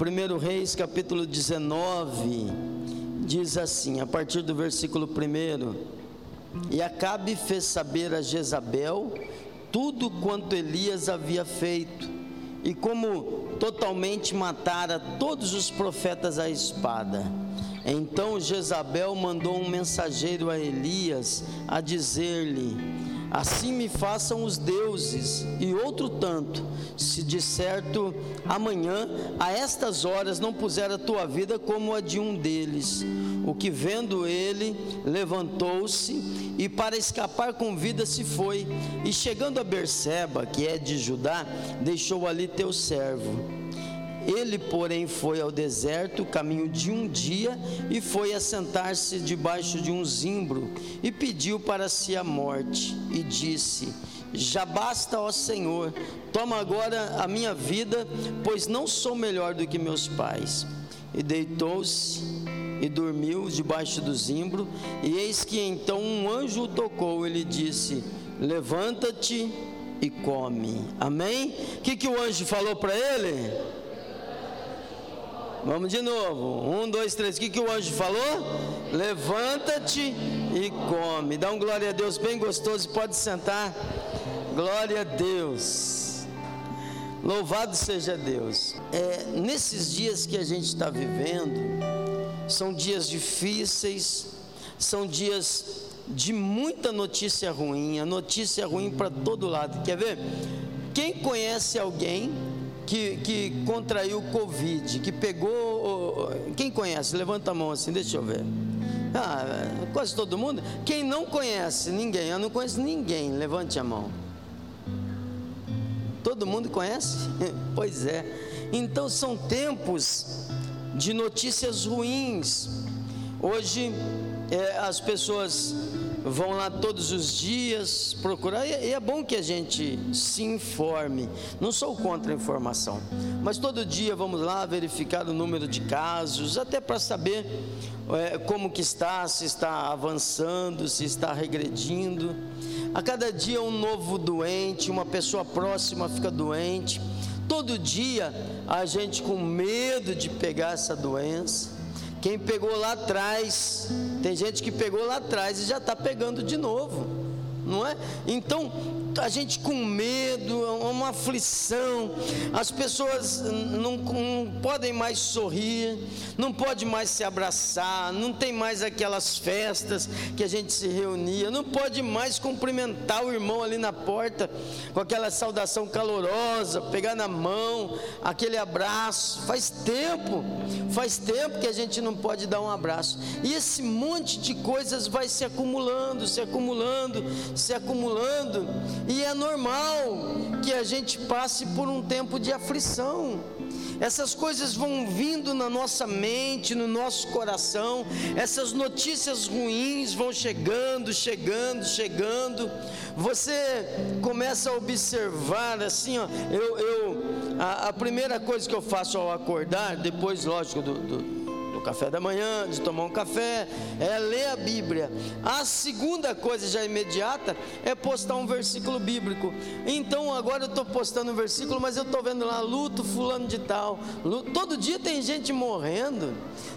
1 Reis capítulo 19 diz assim, a partir do versículo 1: E Acabe fez saber a Jezabel tudo quanto Elias havia feito, e como totalmente matara todos os profetas à espada. Então Jezabel mandou um mensageiro a Elias a dizer-lhe: Assim me façam os deuses, e outro tanto, se de certo amanhã, a estas horas, não puser a tua vida como a de um deles. O que vendo ele, levantou-se e para escapar com vida se foi, e chegando a Berseba, que é de Judá, deixou ali teu servo. Ele, porém, foi ao deserto, caminho de um dia, e foi assentar-se debaixo de um zimbro, e pediu para si a morte, e disse: Já basta, ó Senhor, toma agora a minha vida, pois não sou melhor do que meus pais. E deitou-se e dormiu debaixo do zimbro, e eis que então um anjo o tocou, ele disse: Levanta-te e come. Amém? O que, que o anjo falou para ele? Vamos de novo. Um, dois, três. O que, que o anjo falou? Levanta-te e come. Dá um glória a Deus bem gostoso. Pode sentar. Glória a Deus. Louvado seja Deus. É, nesses dias que a gente está vivendo, são dias difíceis, são dias de muita notícia ruim, a notícia ruim para todo lado. Quer ver? Quem conhece alguém que, que contraiu Covid, que pegou. Quem conhece? Levanta a mão assim, deixa eu ver. Ah, quase todo mundo. Quem não conhece ninguém, eu não conheço ninguém, levante a mão. Todo mundo conhece? pois é. Então são tempos de notícias ruins. Hoje é, as pessoas vão lá todos os dias procurar, e é bom que a gente se informe. Não sou contra a informação, mas todo dia vamos lá verificar o número de casos, até para saber é, como que está, se está avançando, se está regredindo. A cada dia um novo doente, uma pessoa próxima fica doente. Todo dia a gente com medo de pegar essa doença. Quem pegou lá atrás, tem gente que pegou lá atrás e já está pegando de novo, não é? Então, a gente com medo, uma aflição, as pessoas não, não, podem mais sorrir, não pode mais se abraçar, não tem mais aquelas festas que a gente se reunia, não pode mais cumprimentar o irmão ali na porta com aquela saudação calorosa, pegar na mão, aquele abraço. Faz tempo, faz tempo que a gente não pode dar um abraço. E esse monte de coisas vai se acumulando, se acumulando, se acumulando e é normal que a gente passe por um tempo de aflição. Essas coisas vão vindo na nossa mente, no nosso coração, essas notícias ruins vão chegando, chegando, chegando. Você começa a observar assim, ó, eu, eu a, a primeira coisa que eu faço ao acordar, depois, lógico, do, do no café da manhã, de tomar um café, é ler a Bíblia. A segunda coisa já imediata é postar um versículo bíblico. Então agora eu estou postando um versículo, mas eu estou vendo lá luto fulano de tal. Todo dia tem gente morrendo.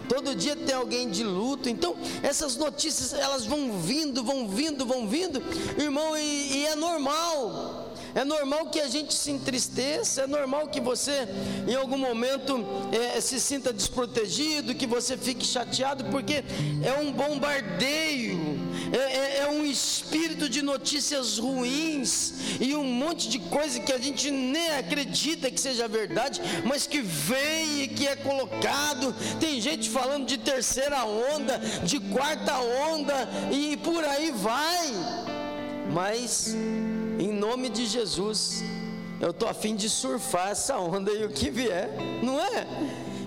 Todo dia tem alguém de luto. Então essas notícias elas vão vindo, vão vindo, vão vindo, irmão, e, e é normal. É normal que a gente se entristeça, é normal que você em algum momento é, se sinta desprotegido, que você fique chateado, porque é um bombardeio, é, é, é um espírito de notícias ruins e um monte de coisa que a gente nem acredita que seja verdade, mas que vem e que é colocado. Tem gente falando de terceira onda, de quarta onda e por aí vai. Mas nome de Jesus, eu estou a fim de surfar essa onda e o que vier, não é?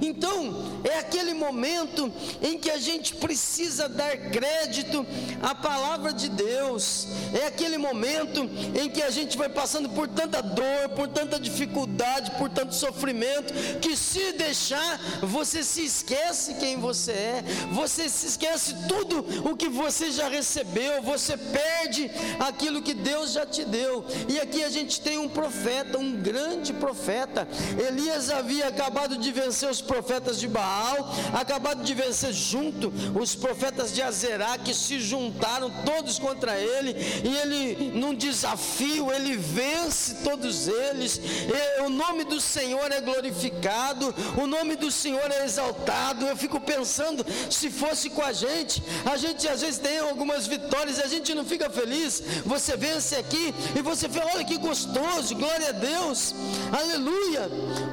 Então, é aquele momento em que a gente precisa dar crédito à palavra de Deus, é aquele momento em que a gente vai passando por tanta dor, por tanta dificuldade, por tanto sofrimento, que se deixar, você se esquece quem você é, você se esquece tudo o que você já recebeu, você perde aquilo que Deus já te deu. E aqui a gente tem um profeta, um grande profeta. Elias havia acabado de vencer os profetas de Baal, acabado de vencer junto os profetas de Azerá que se juntaram todos contra ele, e ele num desafio, ele vence todos eles. E o nome do Senhor é glorificado, o nome do Senhor é exaltado. Eu fico pensando, se fosse com a gente, a gente às vezes tem algumas vitórias, a gente não fica feliz. Você vence aqui e você fala, olha que gostoso, glória a Deus, aleluia.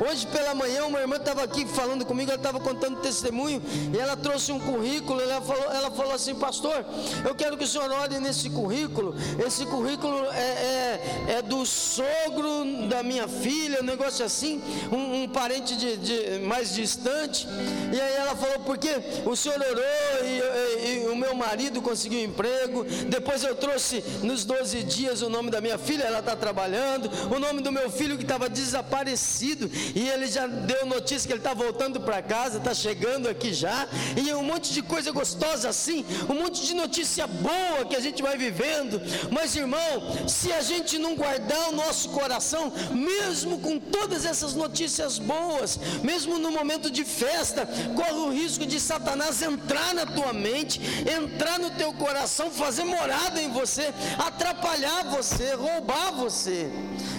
Hoje pela manhã uma irmã estava aqui falando comigo, ela estava contando testemunho e ela trouxe um currículo. Ela falou, ela falou assim, pastor, eu quero que o senhor olhe nesse currículo. Esse currículo é, é, é do sogro da minha filha, um negócio assim, um, um parente de, de, mais distante. E aí ela falou, porque o senhor orou e, e, e o meu marido conseguiu um emprego. Depois eu trouxe nos 12 dias o nome da minha filha, ela está trabalhando, o nome do meu filho que estava desaparecido, e ele já deu notícia que ele está voltando para casa, está chegando aqui já, e um monte de coisa gostosa assim, um monte de notícia boa que a gente vai vivendo. Mas irmão, se a gente não guardar o nosso coração, mesmo com todas essas notícias boas, mesmo no momento de festa, corre o risco de Satanás entrar na tua mente, entrar no teu coração, fazer morada em você, atrapalhar você, roubar você.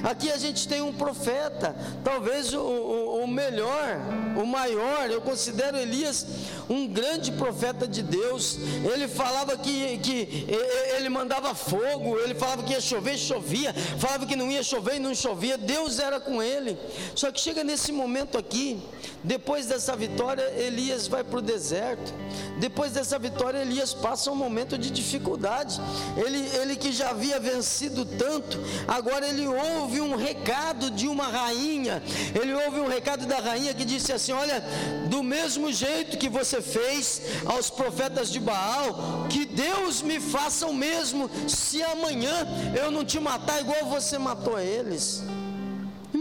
Aqui a gente tem um profeta, talvez o, o, o melhor, o maior, eu considero Elias um grande profeta de Deus. Ele falava que, que ele mandava fogo, ele falava que ia chover, chovia, falava que não ia chover e não chovia. Deus era com ele. Só que chega nesse momento aqui, depois dessa vitória, Elias vai para o deserto. Depois dessa vitória, Elias passa um momento de dificuldade. Ele, ele que já havia vencido tanto, agora ele ouve um recado de uma rainha. Ele ouve um recado da rainha que disse assim: Olha, do mesmo jeito que você fez aos profetas de Baal, que Deus me faça o mesmo, se amanhã eu não te matar igual você matou eles.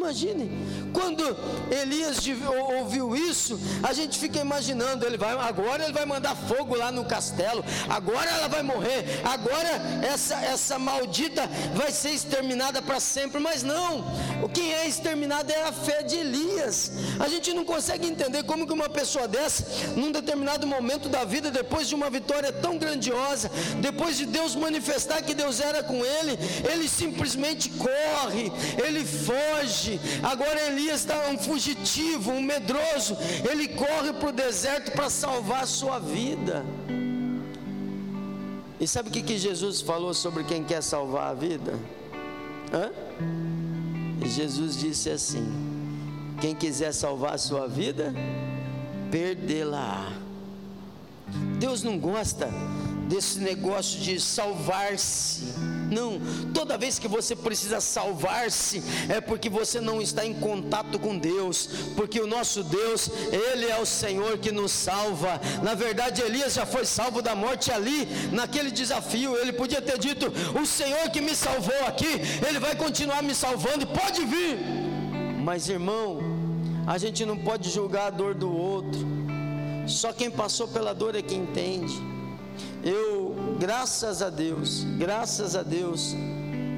Imagine, quando Elias ouviu isso, a gente fica imaginando, ele vai, agora ele vai mandar fogo lá no castelo, agora ela vai morrer, agora essa, essa maldita vai ser exterminada para sempre, mas não, o que é exterminado é a fé de Elias. A gente não consegue entender como que uma pessoa dessa, num determinado momento da vida, depois de uma vitória tão grandiosa, depois de Deus manifestar que Deus era com ele, ele simplesmente corre, ele foge. Agora Elias está um fugitivo, um medroso, ele corre para o deserto para salvar a sua vida. E sabe o que, que Jesus falou sobre quem quer salvar a vida? Hã? Jesus disse assim: quem quiser salvar a sua vida, perdê-la. Deus não gosta desse negócio de salvar-se. Não, toda vez que você precisa salvar-se, é porque você não está em contato com Deus, porque o nosso Deus, Ele é o Senhor que nos salva. Na verdade, Elias já foi salvo da morte ali, naquele desafio. Ele podia ter dito: O Senhor que me salvou aqui, Ele vai continuar me salvando, pode vir. Mas irmão, a gente não pode julgar a dor do outro, só quem passou pela dor é quem entende. Eu, graças a Deus, graças a Deus,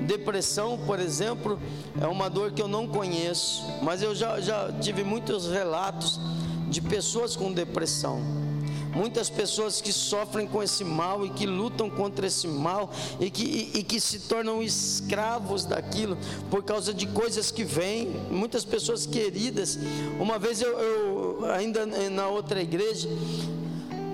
depressão, por exemplo, é uma dor que eu não conheço, mas eu já, já tive muitos relatos de pessoas com depressão. Muitas pessoas que sofrem com esse mal e que lutam contra esse mal e que, e, e que se tornam escravos daquilo por causa de coisas que vêm. Muitas pessoas queridas. Uma vez eu, eu ainda na outra igreja,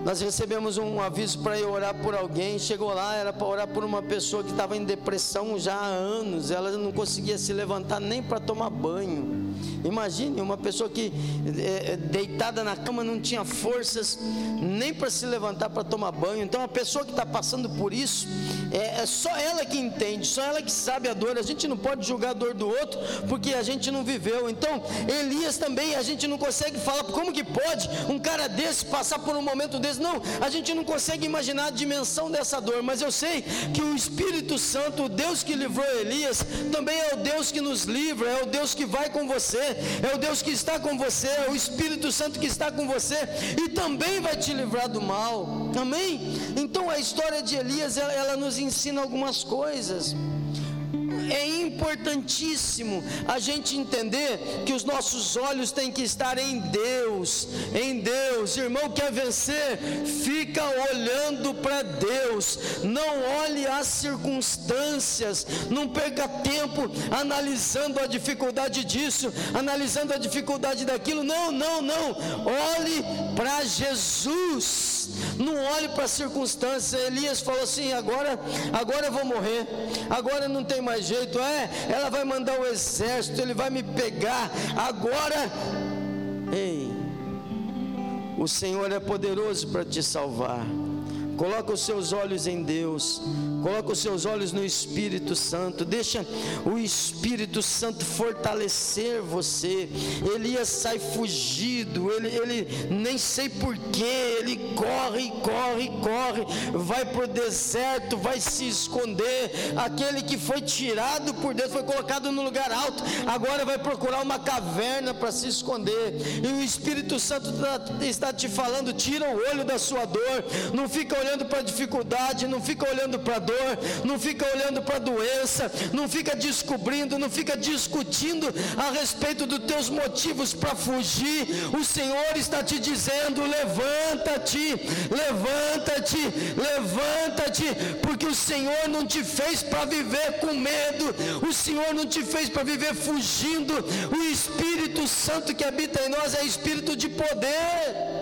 nós recebemos um aviso para ir orar por alguém. Chegou lá, era para orar por uma pessoa que estava em depressão já há anos. Ela não conseguia se levantar nem para tomar banho. Imagine uma pessoa que é, deitada na cama não tinha forças nem para se levantar para tomar banho. Então, a pessoa que está passando por isso é, é só ela que entende, só ela que sabe a dor. A gente não pode julgar a dor do outro porque a gente não viveu. Então, Elias também a gente não consegue falar como que pode um cara desse passar por um momento desse não, a gente não consegue imaginar a dimensão dessa dor, mas eu sei que o Espírito Santo, o Deus que livrou Elias, também é o Deus que nos livra, é o Deus que vai com você, é o Deus que está com você, é o Espírito Santo que está com você e também vai te livrar do mal. Amém? Então a história de Elias ela, ela nos ensina algumas coisas. É importantíssimo a gente entender que os nossos olhos têm que estar em Deus, em Deus. Irmão, quer vencer? Fica olhando para Deus, não olhe as circunstâncias, não perca tempo analisando a dificuldade disso, analisando a dificuldade daquilo. Não, não, não. Olhe para Jesus. Não olhe para as circunstâncias. Elias falou assim: agora, agora eu vou morrer. Agora não tem mais jeito. É, ela vai mandar o exército, ele vai me pegar. Agora, ei, o Senhor é poderoso para te salvar. Coloca os seus olhos em Deus. Coloca os seus olhos no Espírito Santo. Deixa o Espírito Santo fortalecer você. Elias sai fugido. Ele, ele nem sei porquê. Ele corre, corre, corre. Vai para o deserto, vai se esconder. Aquele que foi tirado por Deus, foi colocado no lugar alto. Agora vai procurar uma caverna para se esconder. E o Espírito Santo está, está te falando: tira o olho da sua dor. Não fica olhando para a dificuldade. Não fica olhando para a dor dor, não fica olhando para a doença, não fica descobrindo, não fica discutindo a respeito dos teus motivos para fugir. O Senhor está te dizendo: levanta-te, levanta-te, levanta-te, porque o Senhor não te fez para viver com medo, o Senhor não te fez para viver fugindo. O Espírito Santo que habita em nós é espírito de poder.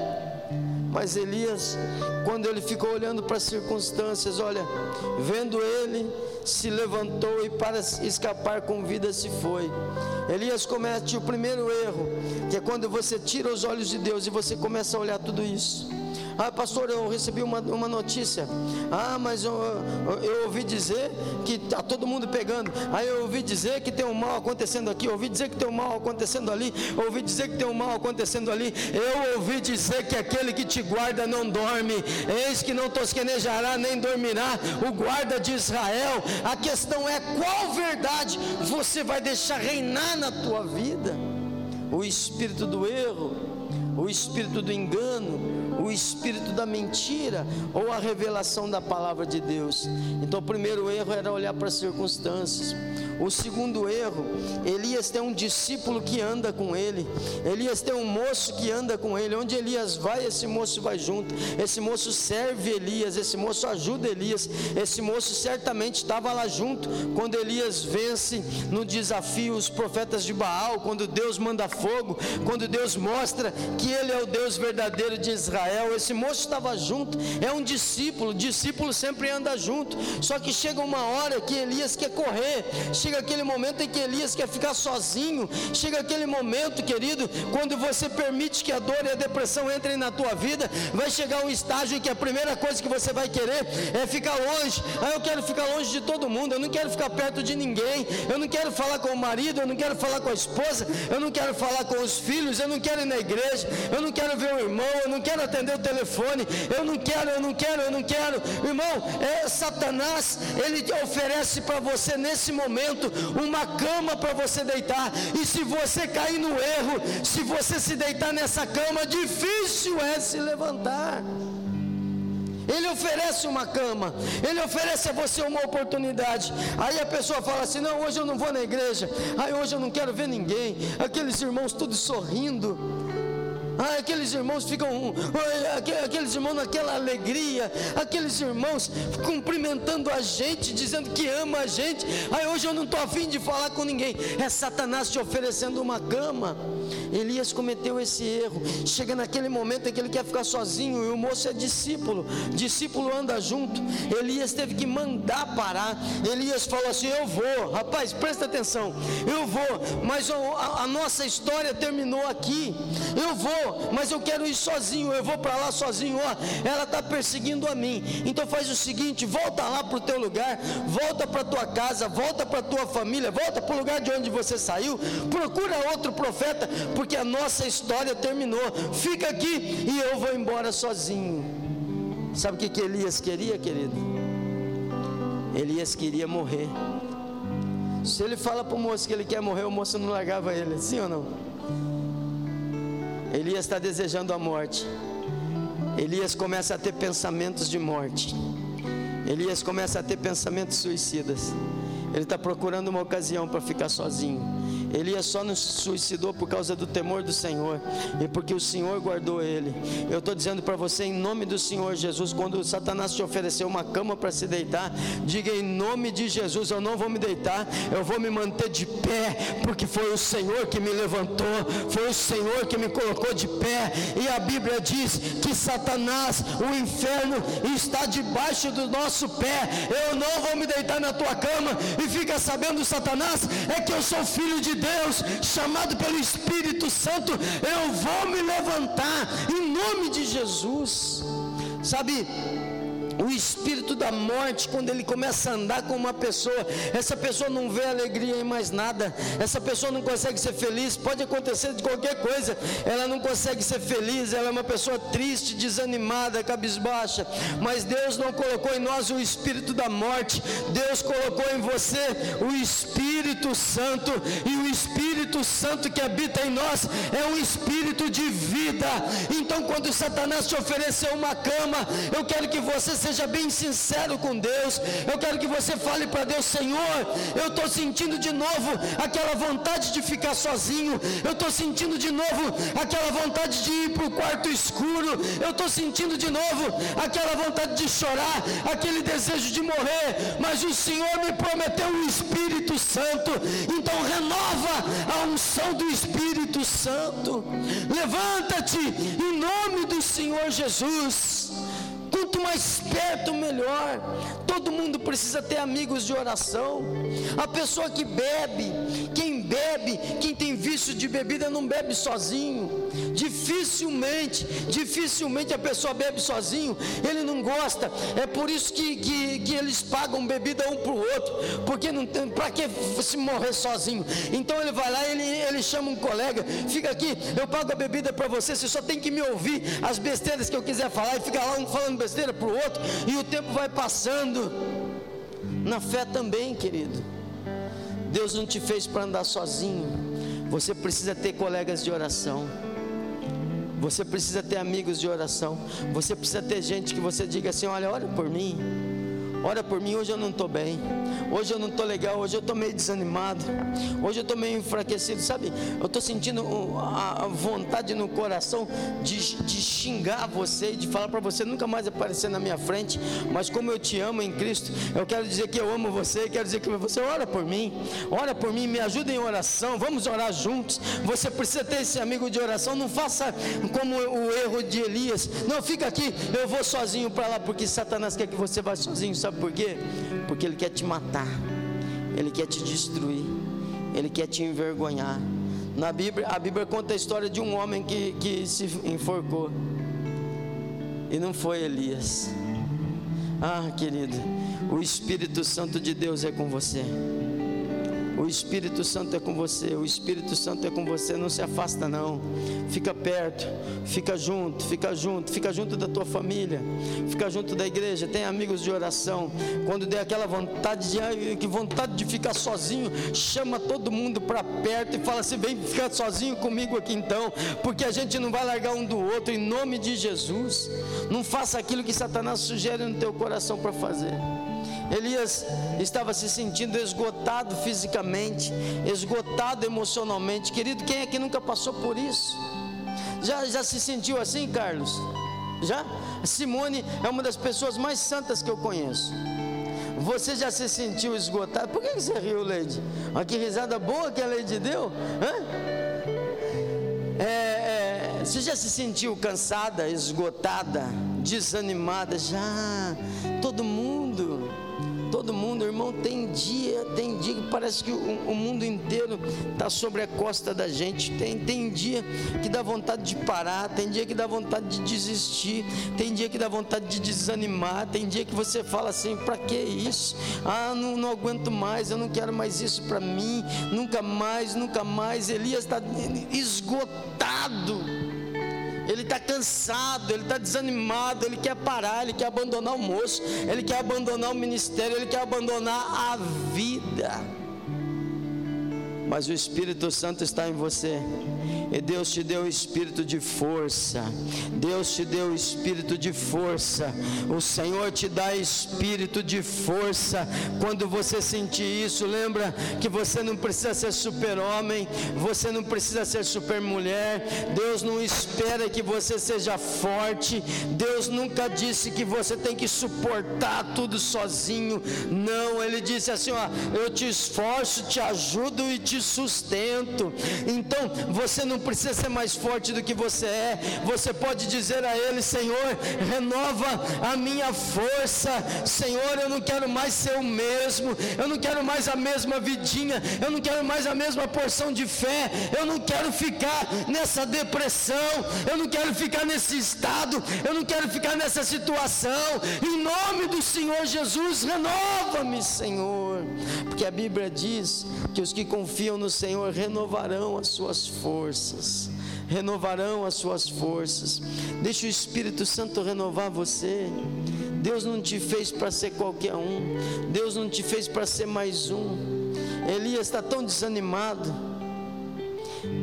Mas Elias, quando ele ficou olhando para as circunstâncias, olha, vendo ele, se levantou e para escapar com vida se foi. Elias comete o primeiro erro, que é quando você tira os olhos de Deus e você começa a olhar tudo isso. Ah, pastor, eu recebi uma, uma notícia. Ah, mas eu, eu, eu ouvi dizer que está todo mundo pegando. Aí eu ouvi dizer que tem um mal acontecendo aqui. Eu ouvi dizer que tem um mal acontecendo ali. Eu ouvi dizer que tem um mal acontecendo ali. Eu ouvi dizer que aquele que te guarda não dorme. Eis que não tosquenejará nem dormirá. O guarda de Israel. A questão é qual verdade você vai deixar reinar na tua vida? O espírito do erro, o espírito do engano, o espírito da mentira ou a revelação da palavra de Deus. Então, o primeiro erro era olhar para as circunstâncias. O segundo erro, Elias tem um discípulo que anda com ele. Elias tem um moço que anda com ele. Onde Elias vai, esse moço vai junto. Esse moço serve Elias, esse moço ajuda Elias. Esse moço certamente estava lá junto quando Elias vence no desafio os profetas de Baal, quando Deus manda fogo, quando Deus mostra que ele é o Deus verdadeiro de Israel. Esse moço estava junto, é um discípulo. Discípulo sempre anda junto. Só que chega uma hora que Elias quer correr. Chega aquele momento em que Elias quer ficar sozinho, chega aquele momento, querido, quando você permite que a dor e a depressão entrem na tua vida, vai chegar um estágio em que a primeira coisa que você vai querer é ficar longe. Ah, eu quero ficar longe de todo mundo, eu não quero ficar perto de ninguém, eu não quero falar com o marido, eu não quero falar com a esposa, eu não quero falar com os filhos, eu não quero ir na igreja, eu não quero ver o irmão, eu não quero atender o telefone, eu não quero, eu não quero, eu não quero. Irmão, é Satanás, ele oferece para você nesse momento uma cama para você deitar. E se você cair no erro, se você se deitar nessa cama, difícil é se levantar. Ele oferece uma cama, ele oferece a você uma oportunidade. Aí a pessoa fala assim: Não, hoje eu não vou na igreja, aí hoje eu não quero ver ninguém. Aqueles irmãos todos sorrindo. Ah, aqueles irmãos ficam, aqueles irmãos naquela alegria, aqueles irmãos cumprimentando a gente, dizendo que ama a gente. Aí hoje eu não estou afim de falar com ninguém. É Satanás te oferecendo uma cama. Elias cometeu esse erro. Chega naquele momento em que ele quer ficar sozinho e o moço é discípulo. Discípulo anda junto. Elias teve que mandar parar. Elias falou assim: Eu vou, rapaz, presta atenção. Eu vou, mas a, a nossa história terminou aqui. Eu vou, mas eu quero ir sozinho, eu vou para lá sozinho, ó, ela está perseguindo a mim. Então faz o seguinte, volta lá para o teu lugar, volta para tua casa, volta para tua família, volta para o lugar de onde você saiu, procura outro profeta, porque a nossa história terminou. Fica aqui e eu vou embora sozinho. Sabe o que, que Elias queria, querido? Elias queria morrer. Se ele fala para o moço que ele quer morrer, o moço não largava ele, sim ou não? Elias está desejando a morte. Elias começa a ter pensamentos de morte. Elias começa a ter pensamentos suicidas. Ele está procurando uma ocasião para ficar sozinho. Elias só não se suicidou por causa do temor do Senhor e porque o Senhor guardou ele. Eu estou dizendo para você, em nome do Senhor Jesus, quando Satanás te oferecer uma cama para se deitar, diga em nome de Jesus: Eu não vou me deitar, eu vou me manter de pé, porque foi o Senhor que me levantou, foi o Senhor que me colocou de pé. E a Bíblia diz que Satanás, o inferno, está debaixo do nosso pé. Eu não vou me deitar na tua cama e fica sabendo, Satanás, é que eu sou filho de Deus, chamado pelo Espírito Santo, eu vou me levantar em nome de Jesus. Sabe, o espírito da morte, quando ele começa a andar com uma pessoa, essa pessoa não vê alegria em mais nada, essa pessoa não consegue ser feliz, pode acontecer de qualquer coisa, ela não consegue ser feliz, ela é uma pessoa triste, desanimada, cabisbaixa, mas Deus não colocou em nós o espírito da morte, Deus colocou em você o Espírito Santo, e o Espírito Santo que habita em nós é um espírito de vida. Então, quando Satanás te oferecer uma cama, eu quero que você seja seja bem sincero com Deus. Eu quero que você fale para Deus: Senhor, eu estou sentindo de novo aquela vontade de ficar sozinho. Eu estou sentindo de novo aquela vontade de ir para o quarto escuro. Eu estou sentindo de novo aquela vontade de chorar, aquele desejo de morrer. Mas o Senhor me prometeu o Espírito Santo. Então renova a unção do Espírito Santo. Levanta-te em nome do Senhor Jesus. Mais perto, melhor. Todo mundo precisa ter amigos de oração. A pessoa que bebe, quem bebe, quem tem vício de bebida, não bebe sozinho. Dificilmente, dificilmente a pessoa bebe sozinho. Ele não gosta. É por isso que, que, que eles pagam bebida um para o outro. Porque não tem, para que se morrer sozinho? Então ele vai lá, ele, ele chama um colega, fica aqui, eu pago a bebida para você, você só tem que me ouvir as besteiras que eu quiser falar e fica lá um falando besteira para o outro, e o tempo vai passando. Na fé também, querido. Deus não te fez para andar sozinho. Você precisa ter colegas de oração. Você precisa ter amigos de oração. Você precisa ter gente que você diga assim: olha, olha por mim. Ora por mim, hoje eu não estou bem. Hoje eu não estou legal. Hoje eu estou meio desanimado. Hoje eu estou meio enfraquecido. Sabe, eu estou sentindo a vontade no coração de, de xingar você de falar para você nunca mais aparecer na minha frente. Mas como eu te amo em Cristo, eu quero dizer que eu amo você. Quero dizer que você ora por mim. Ora por mim, me ajuda em oração. Vamos orar juntos. Você precisa ter esse amigo de oração. Não faça como o erro de Elias. Não, fica aqui. Eu vou sozinho para lá porque Satanás quer que você vá sozinho. Sabe? Sabe por quê? Porque ele quer te matar, ele quer te destruir, ele quer te envergonhar. Na Bíblia, a Bíblia conta a história de um homem que, que se enforcou. E não foi Elias. Ah, querido, o Espírito Santo de Deus é com você. O Espírito Santo é com você, o Espírito Santo é com você, não se afasta não. Fica perto, fica junto, fica junto, fica junto da tua família, fica junto da igreja, tem amigos de oração. Quando der aquela vontade de que vontade de ficar sozinho, chama todo mundo para perto e fala assim: "Vem ficar sozinho comigo aqui então", porque a gente não vai largar um do outro em nome de Jesus. Não faça aquilo que Satanás sugere no teu coração para fazer. Elias estava se sentindo esgotado fisicamente, esgotado emocionalmente. Querido, quem é que nunca passou por isso? Já, já se sentiu assim, Carlos? Já? Simone é uma das pessoas mais santas que eu conheço. Você já se sentiu esgotado? Por que você riu, Leide? Olha que risada boa que a Leide deu. É, é, você já se sentiu cansada, esgotada, desanimada? Já. Todo mundo, irmão, tem dia, tem dia que parece que o, o mundo inteiro está sobre a costa da gente. Tem, tem dia que dá vontade de parar, tem dia que dá vontade de desistir, tem dia que dá vontade de desanimar, tem dia que você fala assim: para que isso? Ah, não, não aguento mais, eu não quero mais isso para mim, nunca mais, nunca mais. Elias está esgotado ele está cansado, ele está desanimado, ele quer parar, ele quer abandonar o moço, ele quer abandonar o ministério, ele quer abandonar a vida. Mas o Espírito Santo está em você, E Deus te deu o espírito de força. Deus te deu o espírito de força. O Senhor te dá espírito de força. Quando você sentir isso, lembra que você não precisa ser super-homem, você não precisa ser super-mulher. Deus não espera que você seja forte. Deus nunca disse que você tem que suportar tudo sozinho. Não, ele disse assim, ó, eu te esforço, te ajudo e te sustento. Então, você não precisa ser mais forte do que você é. Você pode dizer a ele, Senhor, renova a minha força. Senhor, eu não quero mais ser o mesmo. Eu não quero mais a mesma vidinha. Eu não quero mais a mesma porção de fé. Eu não quero ficar nessa depressão. Eu não quero ficar nesse estado. Eu não quero ficar nessa situação. Em nome do Senhor Jesus, renova-me, Senhor. Porque a Bíblia diz que os que confiam no Senhor renovarão as suas forças. Renovarão as suas forças. Deixa o Espírito Santo renovar você. Deus não te fez para ser qualquer um. Deus não te fez para ser mais um. Elias está tão desanimado.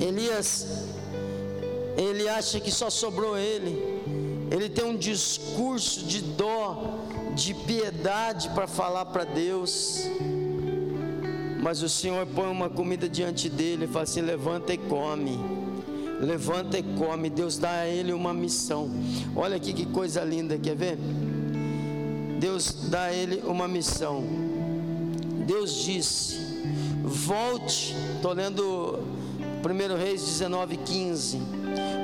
Elias, ele acha que só sobrou ele. Ele tem um discurso de dó, de piedade para falar para Deus. Mas o Senhor põe uma comida diante dele e fala assim: levanta e come. Levanta e come. Deus dá a ele uma missão. Olha aqui que coisa linda, quer ver? Deus dá a ele uma missão. Deus disse: volte. Estou lendo 1 Reis 19, 15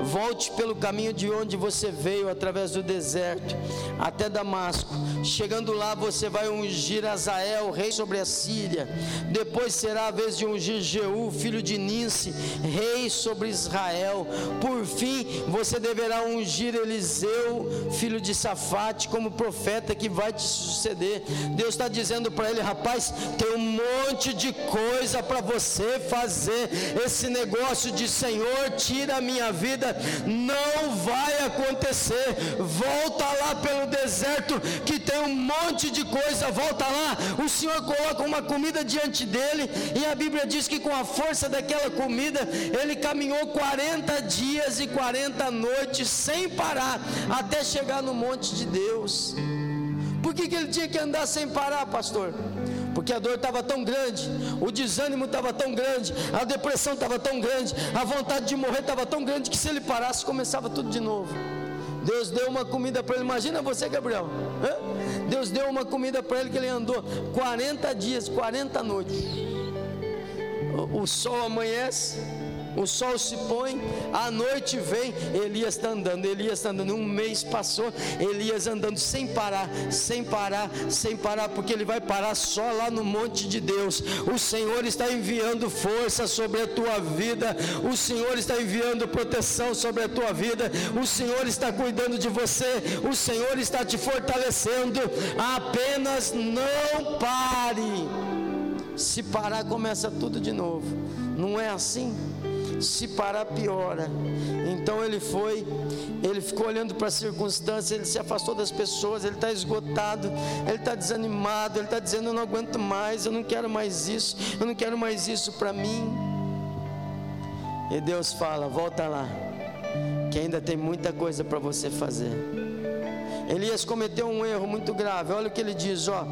Volte pelo caminho de onde você veio, através do deserto, até Damasco. Chegando lá, você vai ungir Azael, rei sobre a Síria. Depois será a vez de ungir Jeú, filho de Ninse, rei sobre Israel. Por fim, você deverá ungir Eliseu, filho de Safate, como profeta que vai te suceder. Deus está dizendo para ele, rapaz, tem um monte de coisa para você fazer. Esse negócio de Senhor, tira a minha vida não vai acontecer. Volta lá pelo deserto que tem um monte de coisa. Volta lá. O Senhor coloca uma comida diante dele e a Bíblia diz que com a força daquela comida ele caminhou 40 dias e 40 noites sem parar até chegar no monte de Deus. Por que, que ele tinha que andar sem parar, pastor? Porque a dor estava tão grande, o desânimo estava tão grande, a depressão estava tão grande, a vontade de morrer estava tão grande que se ele parasse começava tudo de novo. Deus deu uma comida para ele. Imagina você, Gabriel. Hã? Deus deu uma comida para ele que ele andou 40 dias, 40 noites. O, o sol amanhece, o sol se põe, a noite vem, Elias está andando, Elias está andando, um mês passou, Elias andando sem parar, sem parar, sem parar, porque ele vai parar só lá no monte de Deus. O Senhor está enviando força sobre a tua vida, o Senhor está enviando proteção sobre a tua vida, o Senhor está cuidando de você, o Senhor está te fortalecendo. Apenas não pare. Se parar, começa tudo de novo. Não é assim? Se parar piora. Então ele foi, ele ficou olhando para as circunstâncias, ele se afastou das pessoas, ele está esgotado, ele está desanimado, ele está dizendo: Eu não aguento mais, eu não quero mais isso, eu não quero mais isso para mim. E Deus fala: Volta lá, que ainda tem muita coisa para você fazer. Elias cometeu um erro muito grave, olha o que ele diz, ó,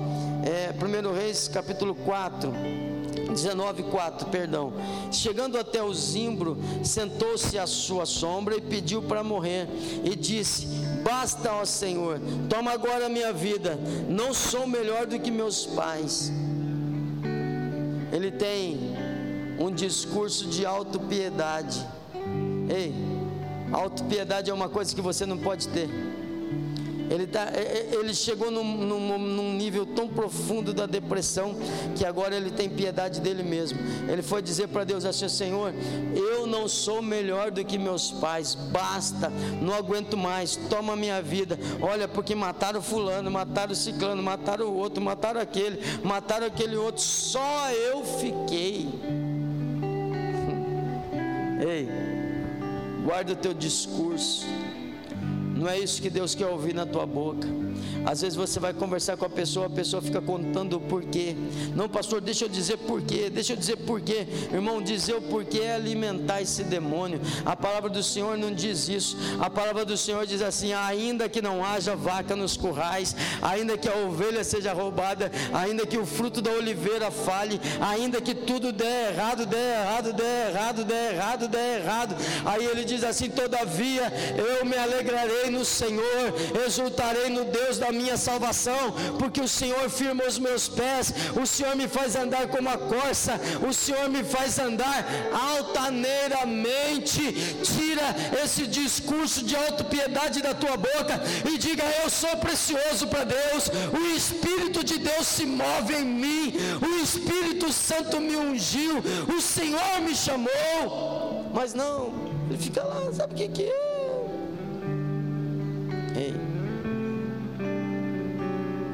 é, 1 Reis capítulo 4. 19:4, perdão. Chegando até o zimbro, sentou-se à sua sombra e pediu para morrer e disse: Basta, ó Senhor, toma agora a minha vida. Não sou melhor do que meus pais. Ele tem um discurso de autopiedade. Ei, autopiedade é uma coisa que você não pode ter. Ele, tá, é, é, ele chegou num, num, num, nível tão profundo da depressão que agora ele tem piedade dele mesmo. Ele foi dizer para Deus assim: Senhor, eu não sou melhor do que meus pais, basta, não aguento mais, toma minha vida. Olha, porque mataram Fulano, mataram Ciclano, mataram o outro, mataram aquele, mataram aquele outro, só eu fiquei. Ei, guarda o teu discurso não é isso que Deus quer ouvir na tua boca. Às vezes você vai conversar com a pessoa, a pessoa fica contando o porquê. Não, pastor, deixa eu dizer porquê, deixa eu dizer porquê. Irmão, dizer o porquê é alimentar esse demônio. A palavra do Senhor não diz isso. A palavra do Senhor diz assim: ainda que não haja vaca nos currais, ainda que a ovelha seja roubada, ainda que o fruto da oliveira fale, ainda que tudo der errado, der errado, der errado, der errado, der errado. Aí ele diz assim: todavia eu me alegrarei no Senhor, exultarei no Deus da minha salvação, porque o Senhor firma os meus pés, o Senhor me faz andar como a corça, o Senhor me faz andar altaneiramente. Tira esse discurso de autopiedade da tua boca e diga: Eu sou precioso para Deus, o Espírito de Deus se move em mim, o Espírito Santo me ungiu, o Senhor me chamou. Mas não, ele fica lá, sabe o que, que é?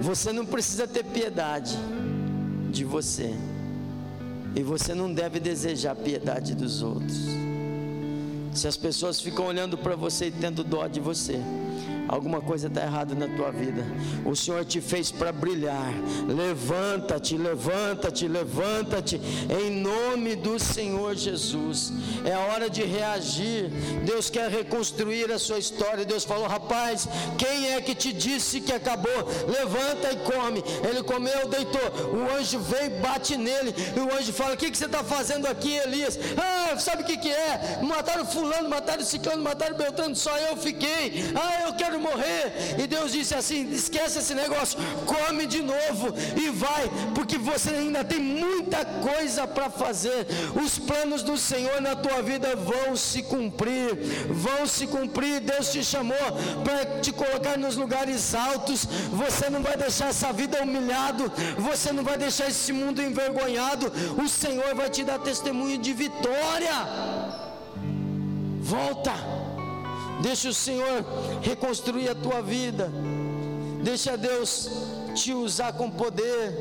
Você não precisa ter piedade de você. E você não deve desejar piedade dos outros. Se as pessoas ficam olhando para você e tendo dó de você, alguma coisa está errada na tua vida. O Senhor te fez para brilhar. Levanta-te, levanta-te, levanta-te, em nome do Senhor Jesus. É a hora de reagir. Deus quer reconstruir a sua história. Deus falou: rapaz, quem é que te disse que acabou? Levanta e come. Ele comeu, deitou. O anjo veio bate nele. E o anjo fala: O que, que você está fazendo aqui, Elias? Ah, sabe o que, que é? Mataram Fulano, mataram Ciclano, mataram Beltrano, só eu fiquei. Ah, eu quero morrer. E Deus disse assim: esquece esse negócio, come de novo e vai, porque você ainda tem muita coisa para fazer. Os planos do Senhor na tua vida vão se cumprir, vão se cumprir. Deus te chamou para te colocar nos lugares altos. Você não vai deixar essa vida humilhado, você não vai deixar esse mundo envergonhado. O Senhor vai te dar testemunho de vitória. Volta. Deixa o Senhor reconstruir a tua vida. Deixa Deus te usar com poder.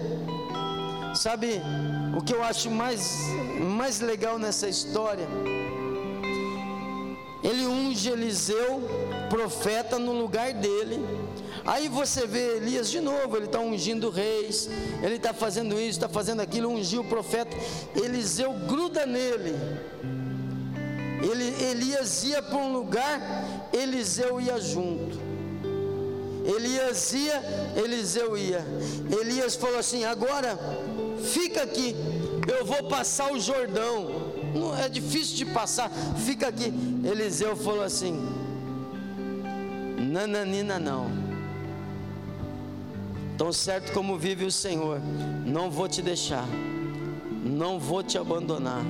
Sabe o que eu acho mais, mais legal nessa história? Ele unge Eliseu, profeta, no lugar dele. Aí você vê Elias de novo, ele está ungindo reis, ele está fazendo isso, está fazendo aquilo, ungiu o profeta. Eliseu gruda nele. Ele, Elias ia para um lugar, Eliseu ia junto. Elias ia, Eliseu ia. Elias falou assim: agora fica aqui, eu vou passar o Jordão. Não é difícil de passar, fica aqui. Eliseu falou assim: nananina não. Tão certo como vive o Senhor, não vou te deixar, não vou te abandonar.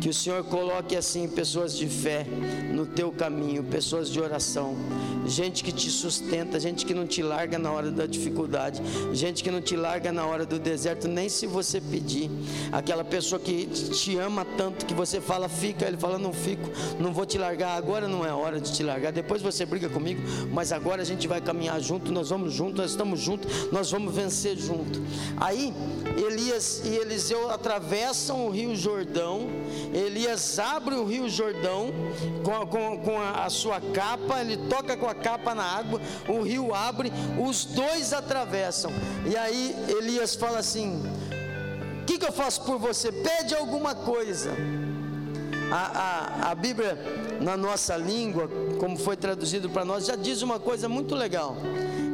Que o Senhor coloque assim pessoas de fé no teu caminho, pessoas de oração, gente que te sustenta, gente que não te larga na hora da dificuldade, gente que não te larga na hora do deserto, nem se você pedir. Aquela pessoa que te ama tanto que você fala, fica, ele fala, não fico, não vou te largar, agora não é hora de te largar. Depois você briga comigo, mas agora a gente vai caminhar junto, nós vamos junto, nós estamos juntos, nós vamos vencer junto. Aí Elias e Eliseu atravessam o rio Jordão Elias abre o rio Jordão com, com, com a, a, sua capa, ele toca com a capa na água, o rio abre, os dois atravessam. E aí Elias fala assim: O que, que eu faço por você? Pede alguma coisa. A, a, a Bíblia, na nossa língua, como foi traduzido para nós, já diz uma coisa muito legal.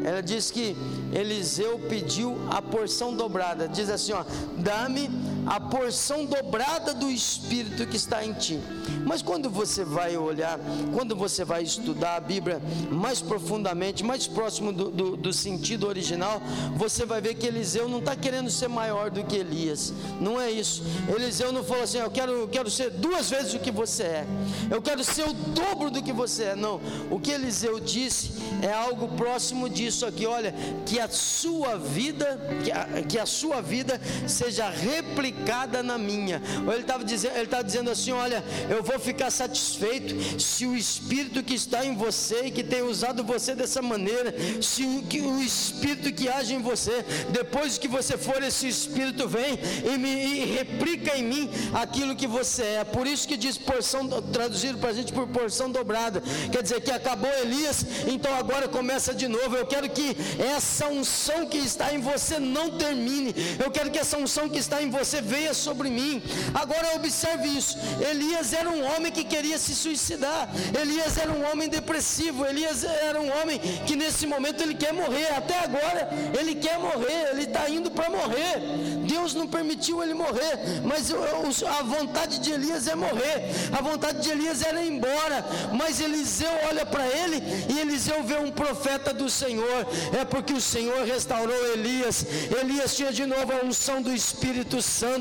Ela diz que Eliseu pediu a porção dobrada. Diz assim: ó, dá-me a porção dobrada do Espírito que está em ti. Mas quando você vai olhar, quando você vai estudar a Bíblia mais profundamente, mais próximo do, do, do sentido original, você vai ver que Eliseu não está querendo ser maior do que Elias. Não é isso. Eliseu não falou assim: Eu quero, eu quero ser duas vezes o que você é. Eu quero ser o dobro do que você é. Não. O que Eliseu disse é algo próximo disso aqui. Olha, que a sua vida, que a, que a sua vida seja replicada aplicada na minha. Ou ele estava dizendo, dizendo assim: olha, eu vou ficar satisfeito se o Espírito que está em você e que tem usado você dessa maneira, se o Espírito que age em você, depois que você for, esse Espírito vem e me e replica em mim aquilo que você é. Por isso que diz porção, traduzido para a gente por porção dobrada. Quer dizer que acabou Elias, então agora começa de novo. Eu quero que essa unção que está em você não termine. Eu quero que essa unção que está em você venha sobre mim. Agora observe isso. Elias era um homem que queria se suicidar. Elias era um homem depressivo. Elias era um homem que nesse momento ele quer morrer. Até agora ele quer morrer. Ele está indo para morrer. Deus não permitiu ele morrer, mas a vontade de Elias é morrer. A vontade de Elias era ir embora. Mas Eliseu olha para ele e Eliseu vê um profeta do Senhor. É porque o Senhor restaurou Elias. Elias tinha de novo a unção do Espírito Santo.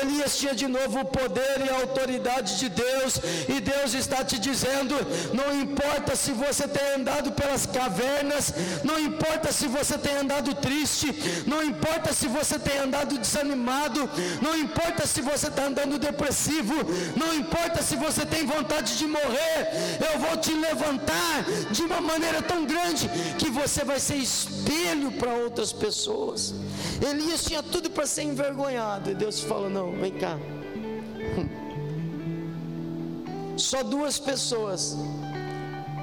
Elias tinha de novo o poder e a autoridade de Deus. E Deus está te dizendo: não importa se você tem andado pelas cavernas, não importa se você tem andado triste, não importa se você tem andado desanimado, não importa se você está andando depressivo, não importa se você tem vontade de morrer, eu vou te levantar de uma maneira tão grande que você vai ser espelho para outras pessoas. Elias tinha tudo para ser envergonhado, Deus falou: Não, vem cá. Só duas pessoas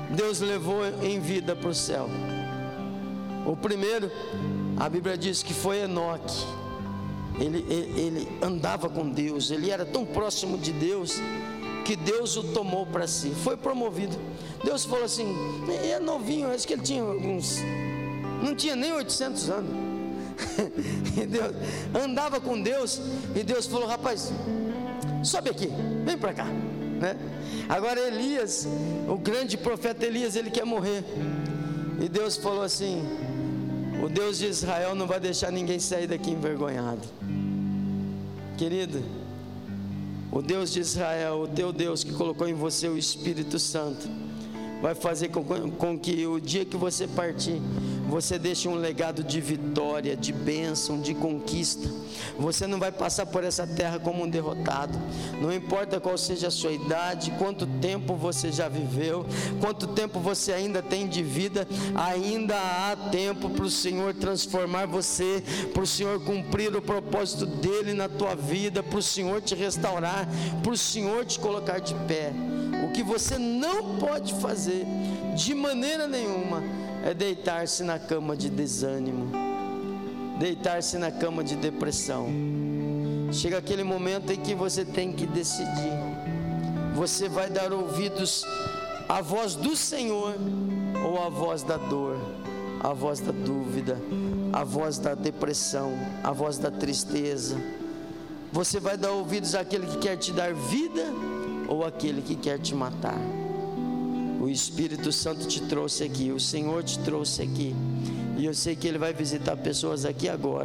Deus levou em vida para o céu. O primeiro, a Bíblia diz que foi Enoque. Ele, ele, ele, andava com Deus, ele era tão próximo de Deus que Deus o tomou para si, foi promovido. Deus falou assim: é novinho, acho que ele tinha alguns, não tinha nem 800 anos. e Deus andava com Deus e Deus falou: rapaz, sobe aqui, vem para cá, né? Agora Elias, o grande profeta Elias, ele quer morrer. E Deus falou assim: o Deus de Israel não vai deixar ninguém sair daqui envergonhado. Querido, o Deus de Israel, o teu Deus que colocou em você o Espírito Santo, vai fazer com, com que o dia que você partir, você deixe um legado de vitória, de bênção, de conquista. Você não vai passar por essa terra como um derrotado. Não importa qual seja a sua idade, quanto tempo você já viveu, quanto tempo você ainda tem de vida, ainda há tempo para o Senhor transformar você, para o Senhor cumprir o propósito dele na tua vida, para o Senhor te restaurar, para o Senhor te colocar de pé. O que você não pode fazer de maneira nenhuma é deitar-se na cama de desânimo, deitar-se na cama de depressão. Chega aquele momento em que você tem que decidir. Você vai dar ouvidos à voz do Senhor ou à voz da dor, à voz da dúvida, à voz da depressão, à voz da tristeza. Você vai dar ouvidos àquele que quer te dar vida ou àquele que quer te matar. O Espírito Santo te trouxe aqui, o Senhor te trouxe aqui. E eu sei que Ele vai visitar pessoas aqui agora.